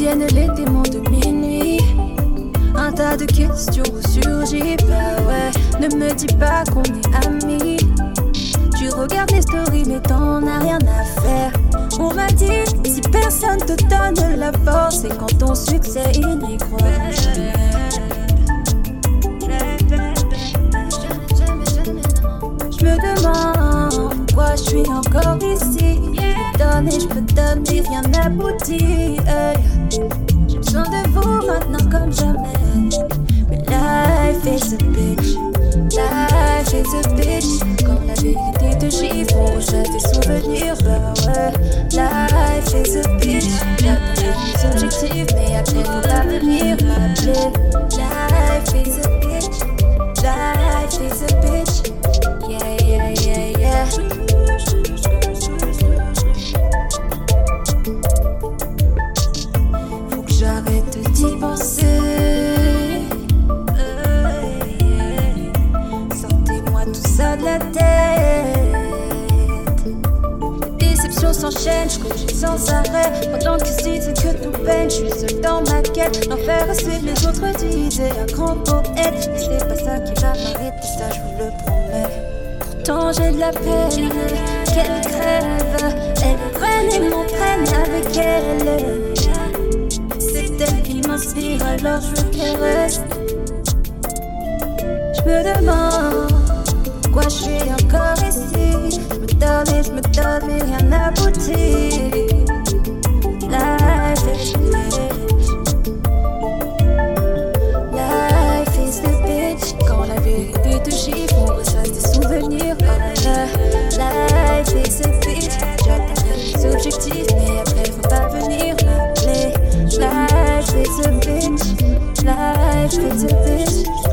Viennent les démons de minuit. Un tas de questions surgit. Bah ouais, ne me dis pas qu'on est amis. Tu regardes les stories, mais t'en as rien à faire. On m'a dit, si personne te donne la force, c'est quand ton succès il n'y croit. Je me demande pourquoi je suis encore ici. Je peux donner, je peux donner, rien n'aboutit. Rejette tes souvenirs. Life is a bitch. Mais faut pas venir m'appeler. Life is a bitch. Life is a bitch. Yeah, yeah, yeah, yeah. Sortez-moi tout ça de la tête. Déceptions s'enchaînent, je cogite sans arrêt. Pendant que je disais que tout peine, je suis seule dans ma quête. L'enfer à suivre, les autres disaient un grand poète. C'est pas ça qui va m'arrêter, ça je vous le promets. Pourtant j'ai de la peine, qu'elle crève. Elle prenne et m'entraîne avec elle. C'est elle qui m'inspire, alors je reste. Je me demande pourquoi je suis encore ici. Mais après faut pas venir. Life is a bitch. Life is a bitch.